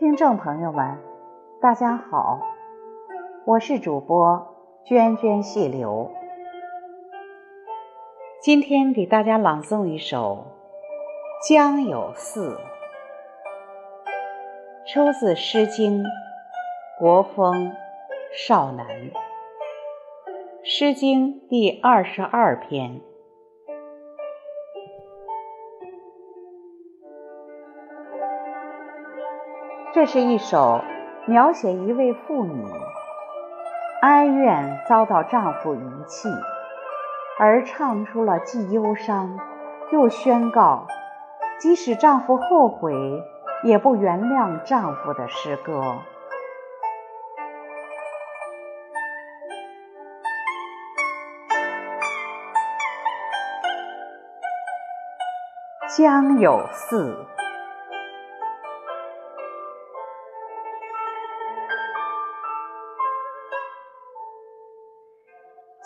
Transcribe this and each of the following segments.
听众朋友们，大家好，我是主播涓涓细流。今天给大家朗诵一首《江有四》，出自《诗经·国风·少南》，《诗经》第二十二篇。这是一首描写一位妇女哀怨遭到丈夫遗弃，而唱出了既忧伤又宣告，即使丈夫后悔也不原谅丈夫的诗歌。江有四。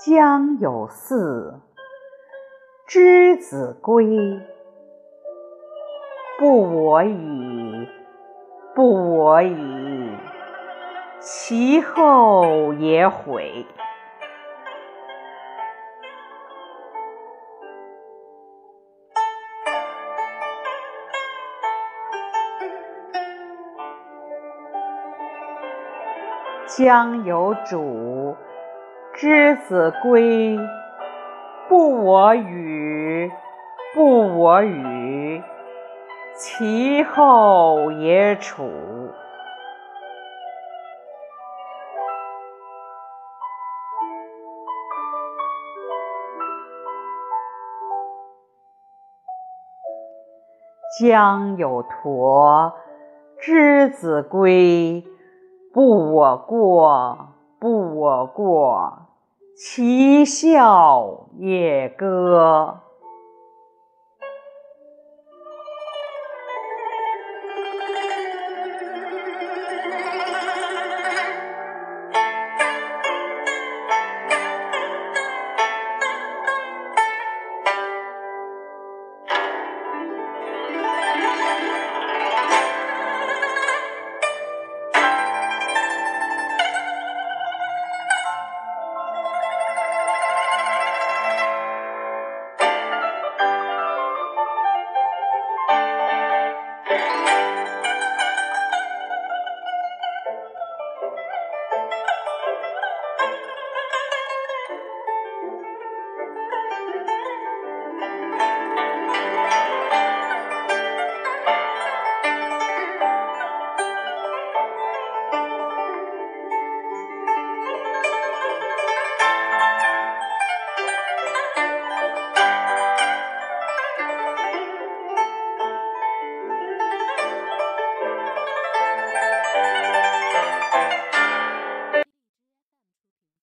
将有四，之子归。不我已，不我已，其后也悔。将有主。之子归，不我与，不我与，其后也处。江有沱，之子归，不我过，不我过。其笑也歌。